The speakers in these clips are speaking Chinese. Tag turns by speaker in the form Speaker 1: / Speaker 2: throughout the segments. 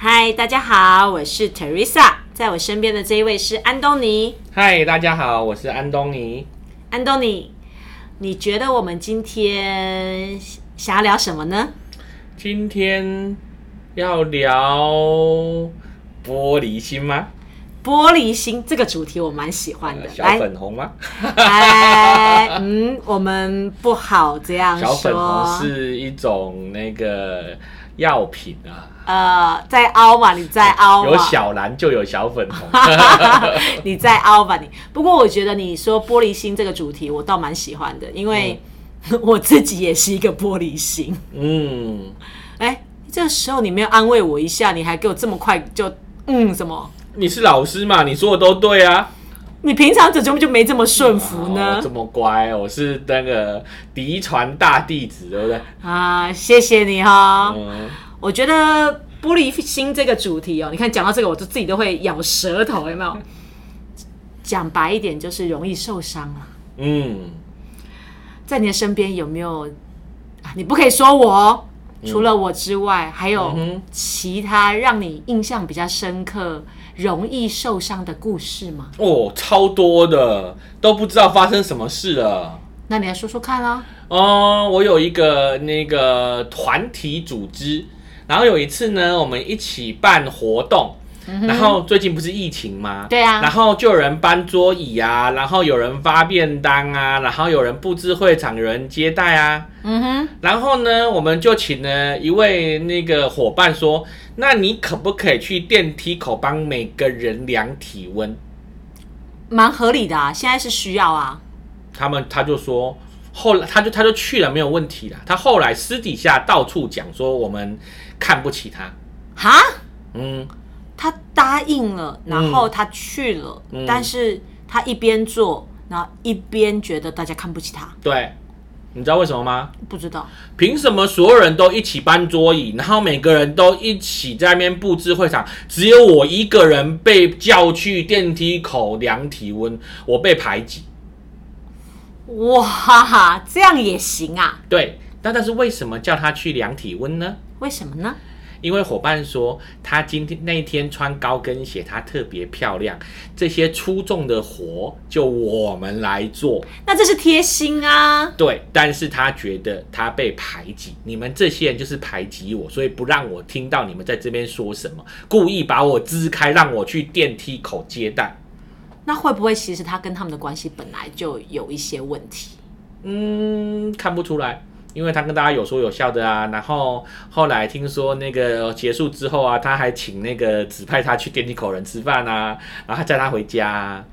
Speaker 1: 嗨，大家好，我是 Teresa，在我身边的这一位是安东尼。
Speaker 2: 嗨，大家好，我是安东尼。
Speaker 1: 安东尼，你觉得我们今天想要聊什么呢？
Speaker 2: 今天要聊玻璃心吗？
Speaker 1: 玻璃心这个主题我蛮喜欢的。
Speaker 2: 小粉红吗？
Speaker 1: 来，嗯，我们不好这样
Speaker 2: 小粉红。是一种那个药品啊，
Speaker 1: 呃，再凹嘛，你再凹嘛。
Speaker 2: 有小蓝就有小粉红。
Speaker 1: 你再凹吧你。不过我觉得你说玻璃心这个主题，我倒蛮喜欢的，因为 我自己也是一个玻璃心。
Speaker 2: 嗯，
Speaker 1: 哎，这个时候你没有安慰我一下，你还给我这么快就嗯什么？
Speaker 2: 你是老师嘛？你说的都对啊。
Speaker 1: 你平常怎么就没这么顺服
Speaker 2: 哦
Speaker 1: 呢
Speaker 2: 我这？么乖，我是那个嫡传大弟子，对不对？
Speaker 1: 啊，谢谢你哈、
Speaker 2: 嗯，
Speaker 1: 我觉得玻璃心这个主题哦，你看讲到这个，我就自己都会咬舌头，有没有？讲白一点，就是容易受伤啊。
Speaker 2: 嗯，
Speaker 1: 在你的身边有没有？啊你不可以说我哦，除了我之外，还有其他让你印象比较深刻、容易受伤的故事吗？
Speaker 2: 哦，超多的，都不知道发生什么事了。
Speaker 1: 那你来说说看啊。
Speaker 2: 哦，我有一个那个团体组织，然后有一次呢，我们一起办活动。然后最近不是疫情吗？
Speaker 1: 对啊
Speaker 2: 然后就有人搬桌椅啊，然后有人发便当啊，然后有人布置会场，有人接待啊。
Speaker 1: 嗯哼，
Speaker 2: 然后呢，我们就请了一位那个伙伴说：“那你可不可以去电梯口帮每个人量体温
Speaker 1: 蛮合理的啊，现在是需要啊。？”
Speaker 2: 他们他就说，后来他就他就去了，没有问题了。他后来私底下到处讲说我们看不起他，
Speaker 1: 哈，
Speaker 2: 嗯，
Speaker 1: 他答应了，然后他去了，
Speaker 2: 嗯
Speaker 1: 但是他一边做，然后一边觉得大家看不起他，
Speaker 2: 对，你知道为什么吗？
Speaker 1: 不知道。
Speaker 2: 凭什么所有人都一起搬桌椅，然后每个人都一起在那边布置会场，只有我一个人被叫去电梯口量体温，我被排挤。
Speaker 1: 哇哈哈，这样也行啊？
Speaker 2: 对，那但是为什么叫他去量体温呢？
Speaker 1: 为什么呢？
Speaker 2: 因为伙伴说他今天那一天穿高跟鞋，她特别漂亮，这些出众的活就我们来做。
Speaker 1: 那这是贴心啊。
Speaker 2: 对，但是他觉得他被排挤，你们这些人就是排挤我，所以不让我听到你们在这边说什么，故意把我支开，让我去电梯口接待。
Speaker 1: 那会不会其实他跟他们的关系本来就有一些问题？
Speaker 2: 嗯，看不出来，因为他跟大家有说有笑的啊。然后后来听说那个结束之后啊，他还请那个指派他去电梯口人吃饭啊，然后还载他回家、啊，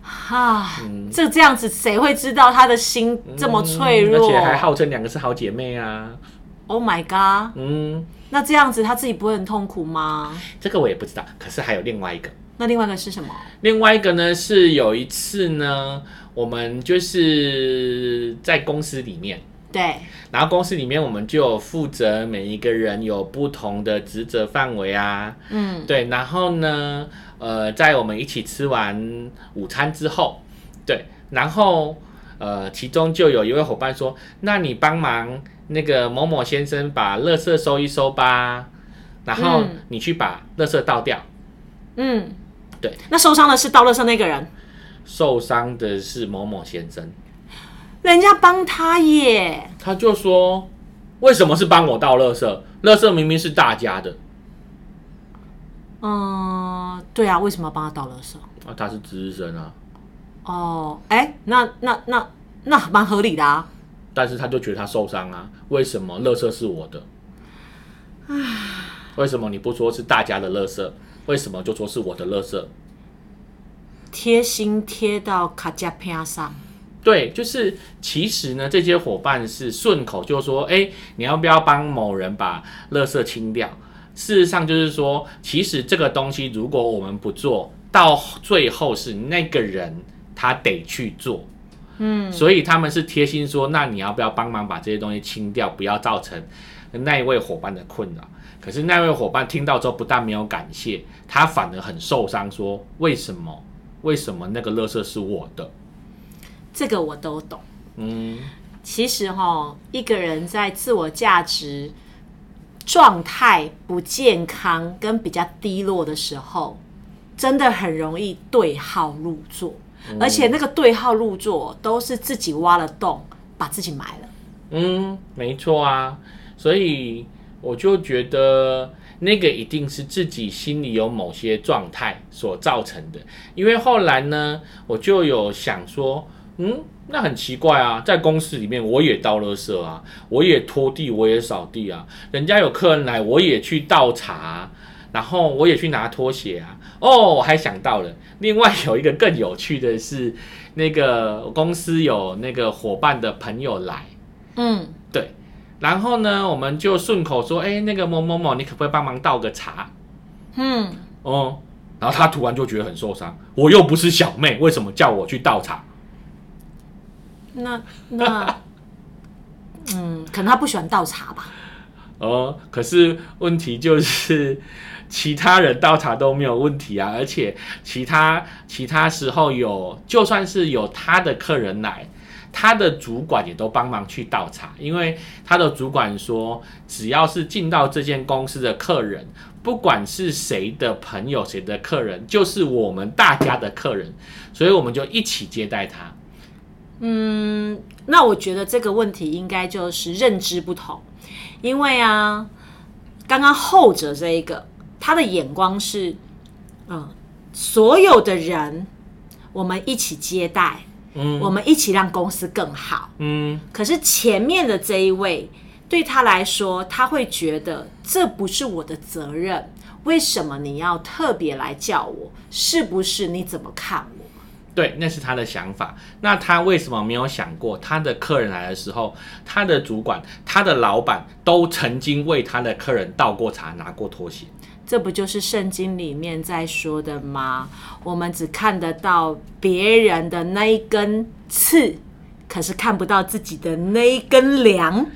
Speaker 1: 哈，这这样子谁会知道他的心这么脆弱？
Speaker 2: 嗯而且还号称两个是好姐妹啊。
Speaker 1: Oh my god！
Speaker 2: 嗯，
Speaker 1: 那这样子他自己不会很痛苦吗？
Speaker 2: 这个我也不知道。可是还有另外一个。
Speaker 1: 那另外一个是什么？
Speaker 2: 另外一个呢，是有一次呢，我们就是在公司里面，
Speaker 1: 对，
Speaker 2: 然后公司里面我们就有负责每一个人有不同的职责范围啊，
Speaker 1: 嗯，
Speaker 2: 对，然后呢，呃，在我们一起吃完午餐之后，对，然后呃，其中就有一位伙伴说，那你帮忙那个某某先生把垃圾收一收吧，然后
Speaker 1: 嗯。
Speaker 2: 你去把垃圾倒掉。
Speaker 1: 嗯，
Speaker 2: 对。
Speaker 1: 那受伤的是倒垃圾那个人，
Speaker 2: 受伤的是某某先生。
Speaker 1: 人家帮他耶。
Speaker 2: 他就说：“为什么是帮我倒垃圾？垃圾明明是大家的
Speaker 1: 嗯，对啊，为什么要帮他倒垃圾？
Speaker 2: 啊！他是值日生啊，
Speaker 1: 哦，哎，那那那那蛮合理的啊。
Speaker 2: 但是他就觉得他受伤啊。为什么垃圾是我的？为什么你不说是大家的垃圾？为什么就说是我的垃圾？
Speaker 1: 贴心贴到卡加片上，
Speaker 2: 对，就是其实呢，这些伙伴是顺口就说：哎，你要不要帮某人把垃圾清掉？事实上就是说，其实这个东西如果我们不做到最后是那个人他得去做，嗯，所以他们是贴心说，那你要不要帮忙把这些东西清掉，不要造成那一位伙伴的困扰。可是那位伙伴听到之后，不但没有感谢，他反而很受伤，说为什么？为什么那个垃圾是我的？
Speaker 1: 这个我都懂。
Speaker 2: 嗯，
Speaker 1: 其实哈，一个人在自我价值状态不健康跟比较低落的时候，真的很容易对号入座，而且那个对号入座都是自己挖了洞，把自己埋了。
Speaker 2: 嗯，没错啊，所以我就觉得那个一定是自己心里有某些状态所造成的。因为后来呢，我就有想说，嗯，那很奇怪啊，在公司里面我也倒垃圾啊，我也拖地，我也扫地啊，人家有客人来，我也去倒茶，然后我也去拿拖鞋啊。哦，我还想到了，另外有一个更有趣的是，那个公司有那个伙伴的朋友来。
Speaker 1: 嗯，
Speaker 2: 对，然后呢，我们就顺口说，哎，那个某某某，你可不可以帮忙倒个茶？
Speaker 1: 嗯，
Speaker 2: 哦，然后他突然就觉得很受伤，我又不是小妹，为什么叫我去倒茶？
Speaker 1: 那那，嗯，可能他不喜欢倒茶吧。
Speaker 2: 哦，可是问题就是，其他人倒茶都没有问题啊，而且其他其他时候有，就算是有他的客人来，他的主管也都帮忙去倒茶，因为他的主管说，只要是进到这间公司的客人，不管是谁的朋友、谁的客人，就是我们大家的客人，所以我们就一起接待他。
Speaker 1: 嗯，那我觉得这个问题应该就是认知不同，因为啊，刚刚后者这一个，他的眼光是，嗯，所有的人我们一起接待，
Speaker 2: 嗯
Speaker 1: 我们一起让公司更好。
Speaker 2: 嗯
Speaker 1: 可是前面的这一位，对他来说，他会觉得这不是我的责任，为什么你要特别来叫我？是不是你怎么看我？
Speaker 2: 对，那是他的想法。那他为什么没有想过，他的客人来的时候，他的主管、他的老板都曾经为他的客人倒过茶、拿过拖鞋？
Speaker 1: 这不就是圣经里面在说的吗？我们只看得到别人的那一根刺，可是看不到自己的那一根梁。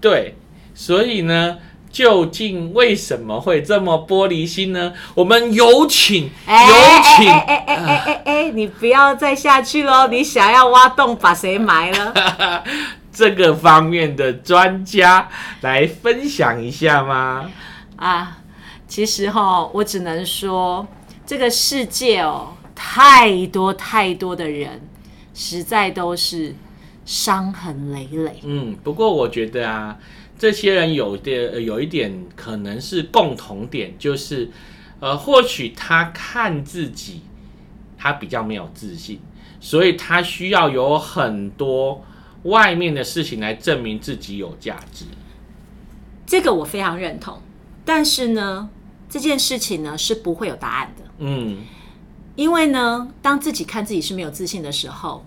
Speaker 2: 对，所以呢，究竟为什么会这么玻璃心呢？我们有请，有请，
Speaker 1: 哎哎哎哎哎哎，你不要再下去喽！你想要挖洞把谁埋了？
Speaker 2: 这个方面的专家来分享一下吗？
Speaker 1: 啊，其实哈，我只能说，这个世界哦，太多太多的人，实在都是伤痕累累。
Speaker 2: 嗯，不过我觉得啊，这些人有的呃有一点可能是共同点，就是呃，或许他看自己他比较没有自信，所以他需要有很多外面的事情来证明自己有价值。
Speaker 1: 这个我非常认同，但是呢，这件事情呢是不会有答案的，
Speaker 2: 嗯
Speaker 1: 因为呢，当自己看自己是没有自信的时候，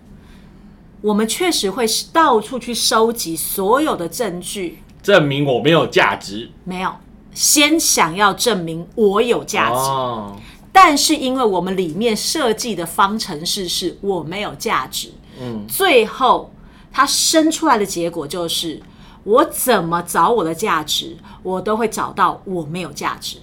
Speaker 1: 我们确实会到处去收集所有的证据，
Speaker 2: 证明我没有价值。
Speaker 1: 没有先想要证明我有价值。
Speaker 2: 哦，
Speaker 1: 但是因为我们里面设计的方程式是我没有价值，
Speaker 2: 嗯，
Speaker 1: 最后它生出来的结果就是我怎么找我的价值，我都会找到我没有价值。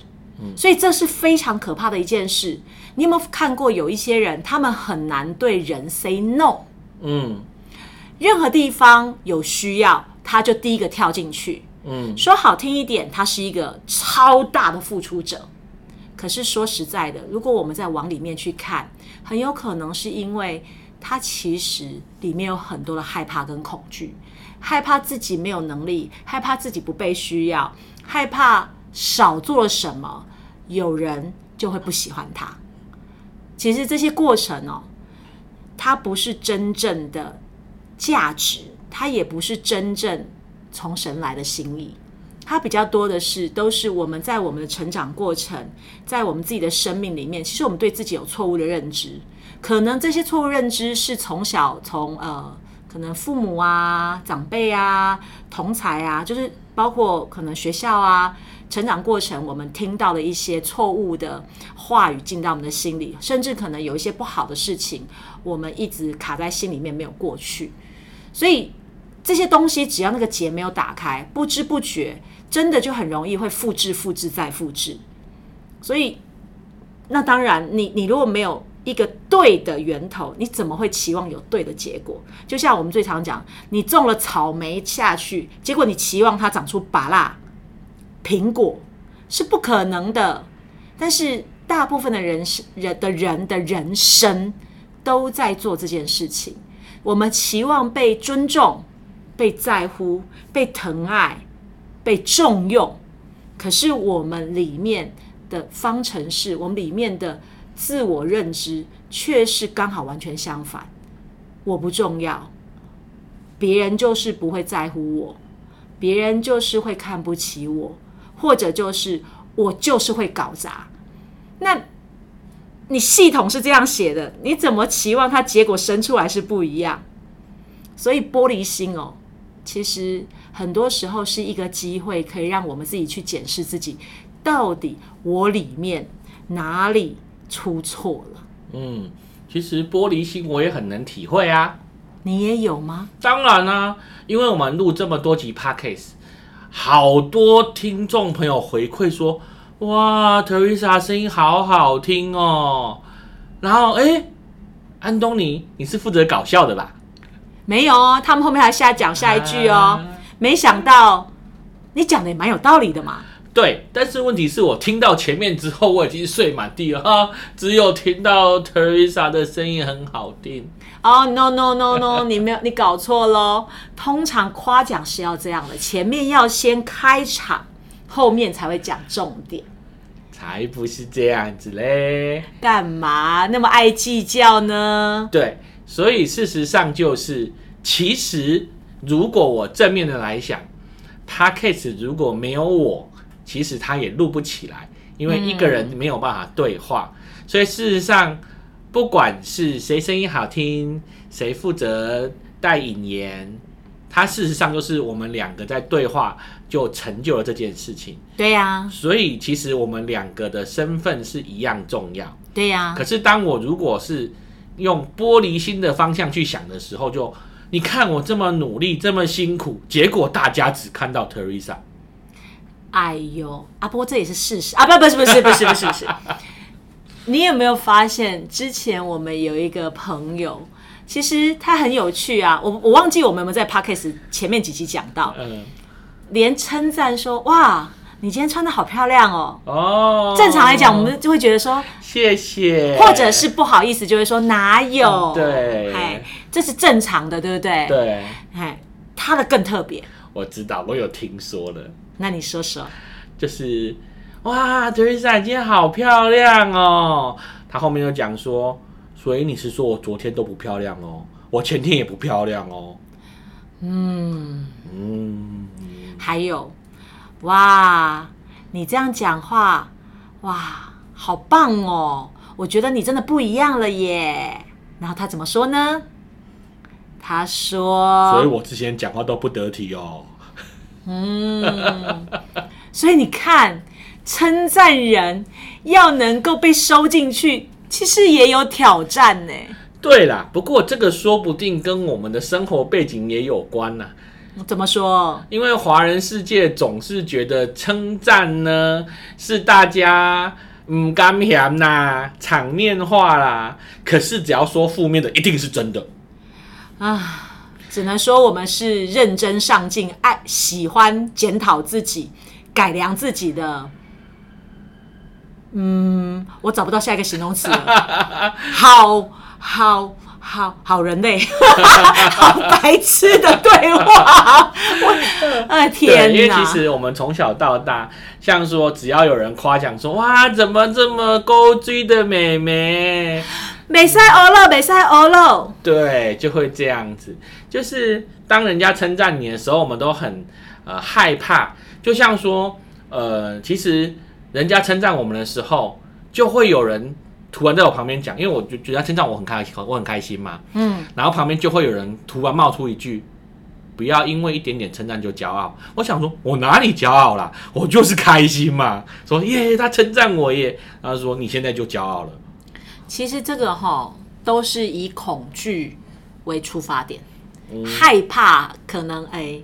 Speaker 1: 所以这是非常可怕的一件事。你有没有看过有一些人，他们很难对人 say no，
Speaker 2: 嗯
Speaker 1: 任何地方有需要，他就第一个跳进去。
Speaker 2: 嗯
Speaker 1: 说好听一点，他是一个超大的付出者。可是说实在的，如果我们再往里面去看，很有可能是因为他其实里面有很多的害怕跟恐惧，害怕自己没有能力，害怕自己不被需要，害怕少做了什么，有人就会不喜欢他。其实这些过程哦，它不是真正的价值，它也不是真正从神来的心意。它比较多的是，都是我们在我们的成长过程，在我们自己的生命里面，其实我们对自己有错误的认知。可能这些错误认知是从小从呃可能父母啊、长辈啊、同才啊，就是包括可能学校啊，成长过程我们听到的一些错误的话语进到我们的心里，甚至可能有一些不好的事情，我们一直卡在心里面没有过去，所以这些东西只要那个结没有打开，不知不觉真的就很容易会复制、复制再复制。所以，那当然，你你如果没有一个对的源头，你怎么会期望有对的结果？就像我们最常讲，你种了草莓下去，结果你期望它长出芭辣苹果是不可能的。但是大部分的人是人的人的人生都在做这件事情。我们期望被尊重、被在乎、被疼爱、被重用，可是我们里面的方程式，我们里面的自我认知却是刚好完全相反。我不重要，别人就是不会在乎我，别人就是会看不起我，或者就是我就是会搞砸。那你系统是这样写的，你怎么期望它结果生出来是不一样？所以玻璃心哦，其实很多时候是一个机会，可以让我们自己去检视自己，到底我里面哪里出错了。
Speaker 2: 嗯，其实玻璃心我也很能体会啊。
Speaker 1: 你也有吗？
Speaker 2: 当然啦、因为我们录这么多集 podcast，好多听众朋友回馈说，哇，Teresa 声音好好听哦。然后，哎，安东尼，你是负责搞笑的吧？
Speaker 1: 没有哦，他们后面还下讲下一句哦。
Speaker 2: 啊
Speaker 1: 没想到你讲的也蛮有道理的嘛。
Speaker 2: 对，但是问题是我听到前面之后，我已经睡满地了哈，只有听到 Teresa 的声音很好听。
Speaker 1: 哦、no no no no，你没有，你搞错喽。通常夸奖是要这样的，前面要先开场，后面才会讲重点。
Speaker 2: 才不是这样子嘞。
Speaker 1: 干嘛那么爱计较呢？
Speaker 2: 对，所以事实上就是，其实如果我正面的来想 p a c k a g e 如果没有我，其实他也录不起来，因为一个人没有办法对话。所以事实上，不管是谁声音好听，谁负责带引言，他事实上就是我们两个在对话，就成就了这件事情。
Speaker 1: 对呀、
Speaker 2: 所以其实我们两个的身份是一样重要。
Speaker 1: 对呀、
Speaker 2: 可是当我如果是用玻璃心的方向去想的时候就，你看我这么努力，这么辛苦，结果大家只看到 Teresa。
Speaker 1: 哎呦，啊，不过这也是事实啊，不，不是，不是，不是，不是，不是。你有没有发现，之前我们有一个朋友，其实他很有趣啊。我我忘记我们有没有在 podcast 前面几集讲到，
Speaker 2: 嗯，
Speaker 1: 连称赞说：“哇，你今天穿的好漂亮哦。”
Speaker 2: 哦，
Speaker 1: 正常来讲，我们就会觉得说，
Speaker 2: 谢谢，
Speaker 1: 或者是不好意思，就会说哪有？
Speaker 2: 嗯对
Speaker 1: 哎，这是正常的，对不对？，
Speaker 2: 对，
Speaker 1: 哎，他的更特别。
Speaker 2: 我知道，我有听说了，
Speaker 1: 那你说说，
Speaker 2: 就是哇，Teresa 你今天好漂亮哦。他后面又讲说，所以你是说我昨天都不漂亮哦，我前天也不漂亮哦。
Speaker 1: 嗯，
Speaker 2: 嗯，
Speaker 1: 还有，哇，你这样讲话，哇，好棒哦！我觉得你真的不一样了耶。然后他怎么说呢？他说
Speaker 2: 所以，我之前讲话都不得体哦。
Speaker 1: 嗯，所以你看，称赞人要能够被收进去，其实也有挑战呢。
Speaker 2: 对啦，不过这个说不定跟我们的生活背景也有关呐、
Speaker 1: 怎么说？
Speaker 2: 因为华人世界总是觉得称赞呢是大家嗯干咸呐场面话啦，可是只要说负面的，一定是真的。
Speaker 1: 啊，只能说我们是认真上进、爱喜欢检讨自己、改良自己的。嗯，我找不到下一个形容词了。好好好好人类，好白痴的对话。我，哎
Speaker 2: 对，因为其
Speaker 1: 哪！
Speaker 2: 实我们从小到大，像说只要有人夸奖说哇怎么这么勾追的妹妹，
Speaker 1: 美塞欧了，美塞欧了。
Speaker 2: 对，就会这样子。就是当人家称赞你的时候，我们都很呃害怕。就像说，呃，其实人家称赞我们的时候，就会有人突然在我旁边讲，因为我就觉得他称赞我很开心，我很开心嘛。嗯，然后旁边就会有人突然冒出一句：“不要因为一点点称赞就骄傲。”我想说，我哪里骄傲啦？我就是开心嘛。说耶，他称赞我耶，他说你现在就骄傲了。
Speaker 1: 其实这个哈都是以恐惧为出发点，害怕可能哎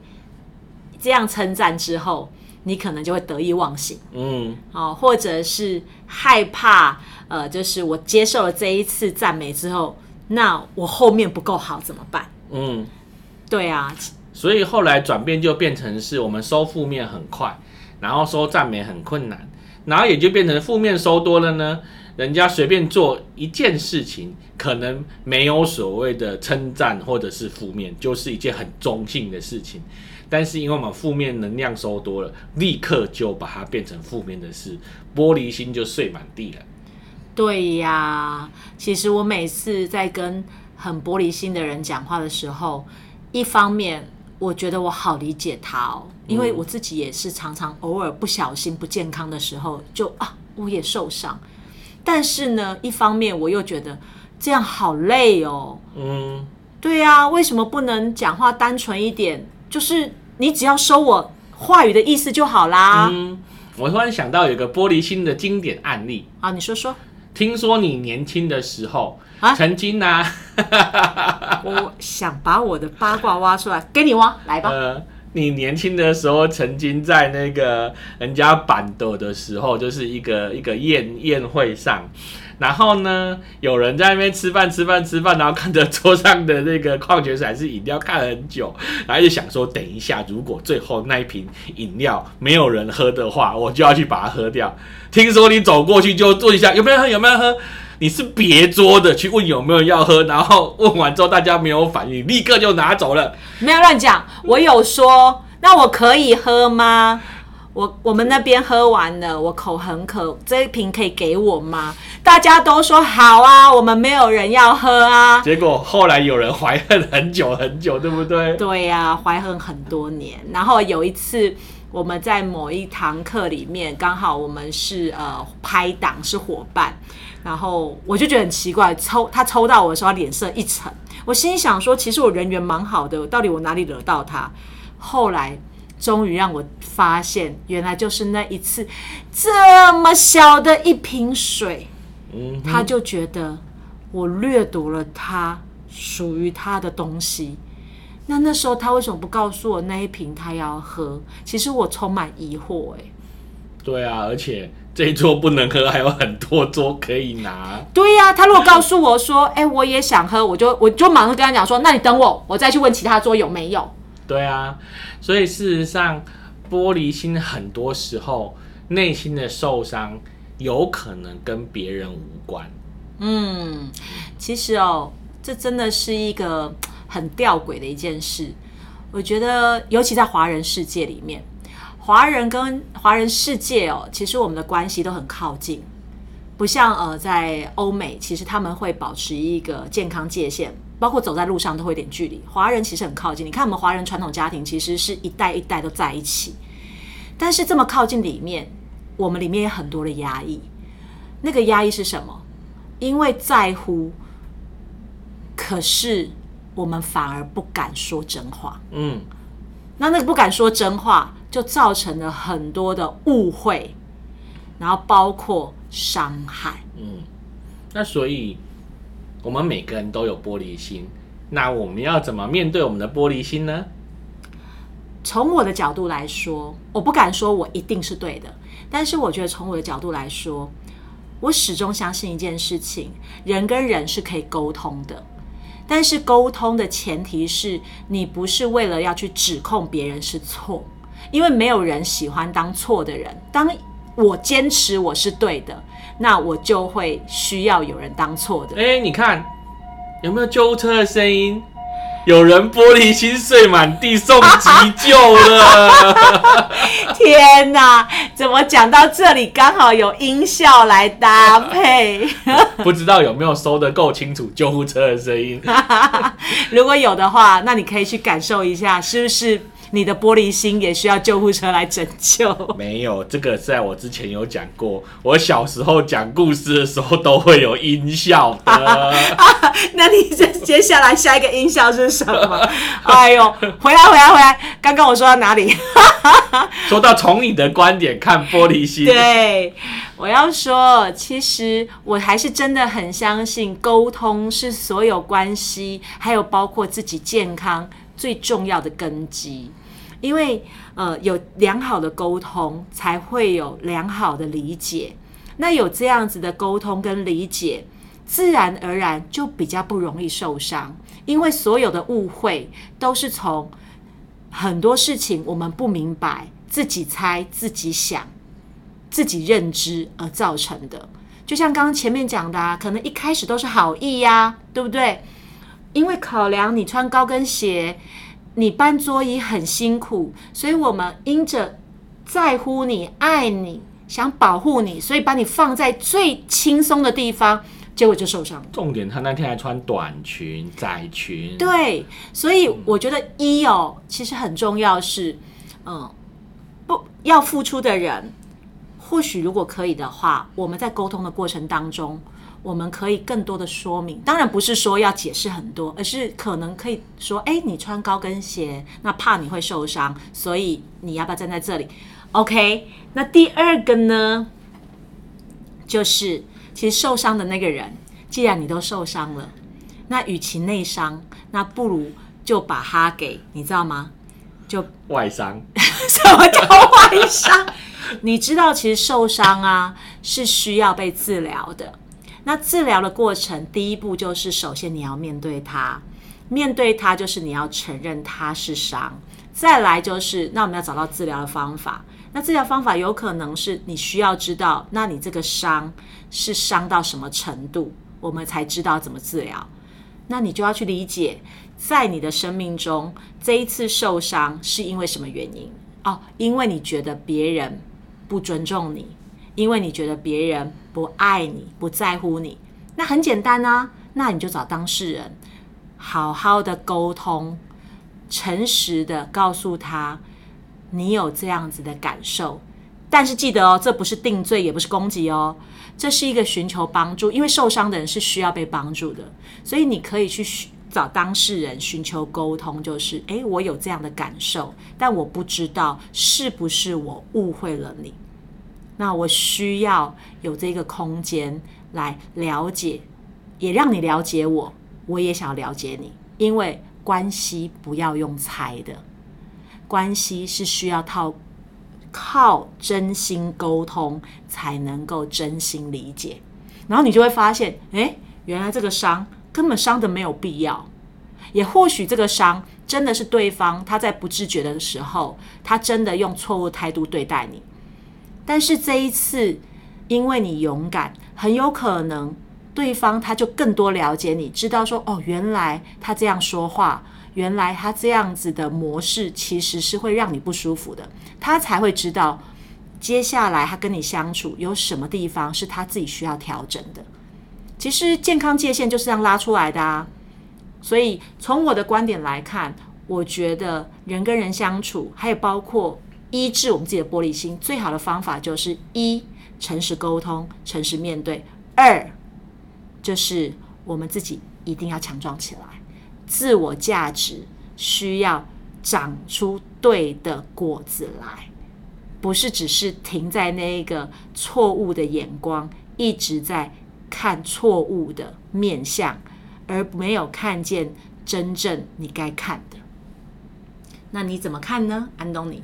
Speaker 1: 这样称赞之后，你可能就会得意忘形。嗯，哦，或者是害怕。呃，就是我接受了这一次赞美之后，那我后面不够好怎么办？嗯，对啊，
Speaker 2: 所以后来转变就变成是我们收负面很快，然后收赞美很困难，然后也就变成负面收多了呢。人家随便做一件事情，可能没有所谓的称赞或者是负面，就是一件很中性的事情。但是因为我们负面能量收多了，立刻就把它变成负面的事，玻璃心就碎满地了。
Speaker 1: 对呀，其实我每次在跟很玻璃心的人讲话的时候，一方面我觉得我好理解他哦，因为我自己也是常常偶尔不小心不健康的时候，就啊我也受伤。但是呢，一方面我又觉得这样好累哦。嗯，对呀，为什么不能讲话单纯一点？就是你只要收我话语的意思就好啦。嗯，
Speaker 2: 我突然想到有个玻璃心的经典案例
Speaker 1: 啊，你说说。
Speaker 2: 听说你年轻的时候啊，曾经呢，
Speaker 1: 我想把我的八卦挖出来给你挖，来吧。呃，
Speaker 2: 你年轻的时候曾经在那个人家板斗的时候，就是一个一个宴宴会上。然后呢，有人在那边吃饭吃饭吃饭，然后看着桌上的那个矿泉水还是饮料看了很久，然后就想说，等一下如果最后那一瓶饮料没有人喝的话，我就要去把它喝掉。听说你走过去就坐一下，有没有喝？有没有喝？你是别桌的去问有没有要喝，然后问完之后大家没有反应，立刻就拿走了。
Speaker 1: 没有乱讲，我有说，那我可以喝吗？我我们那边喝完了，我口很渴，这一瓶可以给我吗？大家都说好啊，我们没有人要喝啊。
Speaker 2: 结果后来有人怀恨很久很久，对不对？
Speaker 1: 对呀，怀恨很多年。然后有一次我们在某一堂课里面，刚好我们是呃拍档是伙伴，然后我就觉得很奇怪，抽他抽到我的时候脸色一沉，我心里想说，其实我人缘蛮好的，到底我哪里惹到他？后来。终于让我发现，原来就是那一次，这么小的一瓶水，嗯，他就觉得我掠夺了他属于他的东西。那那时候他为什么不告诉我那一瓶他要喝？其实我充满疑惑，哎，
Speaker 2: 对啊，而且这一桌不能喝，还有很多桌可以拿。
Speaker 1: 对呀，他如果告诉我说，哎，我也想喝，我就我就马上跟他讲说，那你等我，我再去问其他桌有没有。
Speaker 2: 对啊，所以事实上，玻璃心很多时候内心的受伤有可能跟别人无关。
Speaker 1: 嗯，其实哦，这真的是一个很吊诡的一件事。我觉得，尤其在华人世界里面，华人跟华人世界哦，其实我们的关系都很靠近，不像呃在欧美，其实他们会保持一个健康界限。包括走在路上都会有点距离。华人其实很靠近，你看我们华人传统家庭其实是一代一代都在一起，但是这么靠近里面，我们里面有很多的压抑。那个压抑是什么？因为在乎，可是我们反而不敢说真话。嗯，那那个不敢说真话，就造成了很多的误会，然后包括伤害。嗯，
Speaker 2: 那所以。我们每个人都有玻璃心，那我们要怎么面对我们的玻璃心呢？
Speaker 1: 从我的角度来说，我不敢说我一定是对的，但是我觉得从我的角度来说，我始终相信一件事情：人跟人是可以沟通的，但是沟通的前提是你不是为了要去指控别人是错，因为没有人喜欢当错的人。当我坚持我是对的。那我就会需要有人当错的。
Speaker 2: 哎，你看有没有救护车的声音？有人玻璃心碎满地送急救了！
Speaker 1: 天哪，怎么讲到这里刚好有音效来搭配？
Speaker 2: 不知道有没有收的够清楚救护车的声音？
Speaker 1: 如果有的话，那你可以去感受一下，是不是你的玻璃心也需要救护车来拯救。
Speaker 2: 没有，这个在我之前有讲过。我小时候讲故事的时候都会有音效的。
Speaker 1: 那你这接下来下一个音效是什么？哎呦，回来回来回来！刚刚我说到哪里？
Speaker 2: 说到从你的观点看玻璃心，
Speaker 1: 对，我要说，其实我还是真的很相信沟通是所有关系，还有包括自己健康最重要的根基。因为呃，有良好的沟通，才会有良好的理解。那有这样子的沟通跟理解，自然而然就比较不容易受伤。因为所有的误会都是从很多事情我们不明白、自己猜、自己想、自己认知而造成的。就像刚刚前面讲的，啊，可能一开始都是好意呀，对不对？因为考量你穿高跟鞋。你搬桌椅很辛苦，所以我们因着在乎你、爱你、想保护你，所以把你放在最轻松的地方，结果就受伤。
Speaker 2: 重点，他那天还穿短裙、窄裙。
Speaker 1: 对，所以我觉得一哦，其实很重要是，嗯，不要付出的人，或许如果可以的话，我们在沟通的过程当中。我们可以更多的说明，当然不是说要解释很多，而是可能可以说：哎，你穿高跟鞋，那怕你会受伤，所以你要不要站在这里？OK。那第二个呢，就是其实受伤的那个人，既然你都受伤了，那与其内伤，那不如就把它给你知道吗？就
Speaker 2: 外伤？
Speaker 1: 什么叫外伤？你知道，其实受伤啊是需要被治疗的。那治疗的过程，第一步就是首先你要面对它，面对它就是你要承认它是伤。再来就是，那我们要找到治疗的方法。那治疗方法有可能是你需要知道，那你这个伤是伤到什么程度，我们才知道怎么治疗。那你就要去理解，在你的生命中这一次受伤是因为什么原因？哦，因为你觉得别人不尊重你。因为你觉得别人不爱你、不在乎你，那很简单啊，那你就找当事人，好好的沟通，诚实的告诉他你有这样子的感受。但是记得哦，这不是定罪，也不是攻击哦，这是一个寻求帮助。因为受伤的人是需要被帮助的，所以你可以去找当事人寻求沟通，就是诶，我有这样的感受，但我不知道是不是我误会了你。那我需要有这个空间来了解，也让你了解我，我也想要了解你，因为关系不要用猜的，关系是需要靠靠真心沟通才能够真心理解，然后你就会发现，哎，原来这个伤根本伤的没有必要，也或许这个伤真的是对方他在不自觉的时候，他真的用错误态度对待你。但是这一次，因为你勇敢，很有可能对方他就更多了解你，知道说哦，原来他这样说话，原来他这样子的模式其实是会让你不舒服的，他才会知道接下来他跟你相处有什么地方是他自己需要调整的。其实健康界限就是这样拉出来的啊。所以从我的观点来看，我觉得人跟人相处，还有包括。医治我们自己的玻璃心，最好的方法就是一诚实沟通、诚实面对；二就是我们自己一定要强壮起来，自我价值需要长出对的果子来，不是只是停在那个错误的眼光，一直在看错误的面相，而没有看见真正你该看的。那你怎么看呢，安东尼？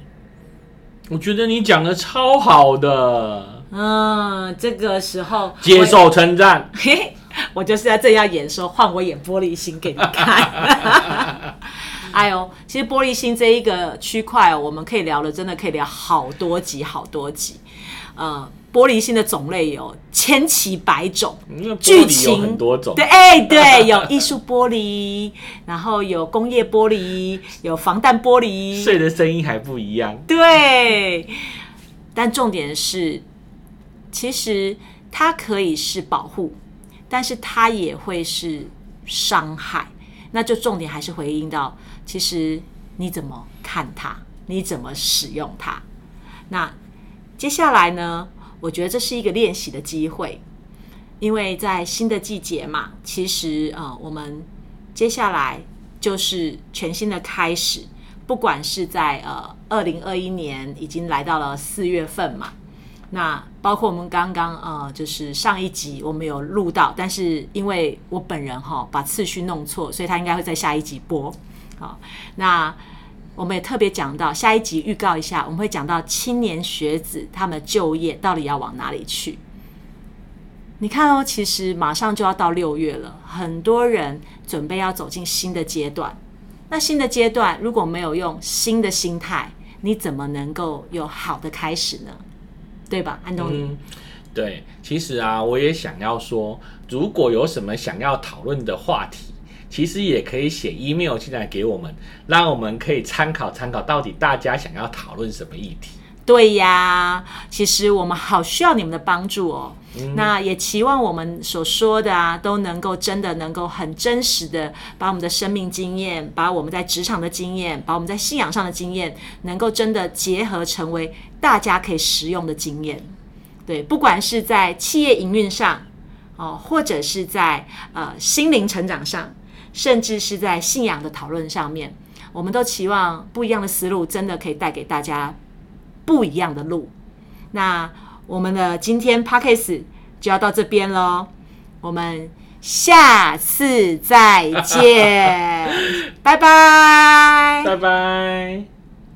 Speaker 2: 我觉得你讲的超好的，
Speaker 1: 嗯，这个时候
Speaker 2: 接受称赞，
Speaker 1: 嘿，我就是在这样演说，换我演玻璃心给你看。哎呦，其实玻璃心这一个区块，我们可以聊的，真的可以聊好多集，好多集，呃。玻璃心的种类有千奇百种，
Speaker 2: 剧情很多种。
Speaker 1: 对，哎，对，有艺术玻璃，然后有工业玻璃，有防弹玻璃，
Speaker 2: 碎的声音还不一样。
Speaker 1: 对，但重点是，其实它可以是保护，但是它也会是伤害。那就重点还是回应到，其实你怎么看它？你怎么使用它？那接下来呢？我觉得这是一个练习的机会，因为在新的季节嘛，其实呃，我们接下来就是全新的开始。不管是在呃二零二一年已经来到了四月份嘛，那包括我们刚刚呃就是上一集我们有录到，但是因为我本人哈把次序弄错，所以他应该会在下一集播。好，那我们也特别讲到下一集预告一下，我们会讲到青年学子他们就业到底要往哪里去。你看哦，其实马上就要到六月了，很多人准备要走进新的阶段。那新的阶段如果没有用新的心态，你怎么能够有好的开始呢？对吧，安东尼？
Speaker 2: 对，其实啊，我也想要说，如果有什么想要讨论的话题，其实也可以写 email 进来给我们，让我们可以参考参考，到底大家想要讨论什么议题。
Speaker 1: 对呀，其实我们好需要你们的帮助哦。那也期望我们所说的啊，都能够真的能够很真实的把我们的生命经验，把我们在职场的经验，把我们在信仰上的经验，能够真的结合成为大家可以实用的经验。对，不管是在企业营运上哦，或者是在呃心灵成长上，甚至是在信仰的讨论上面，我们都期望不一样的思路，真的可以带给大家。不一样的路，那我们的今天 p o d c a s 就要到这边喽，我们下次再见，拜拜，
Speaker 2: 拜拜。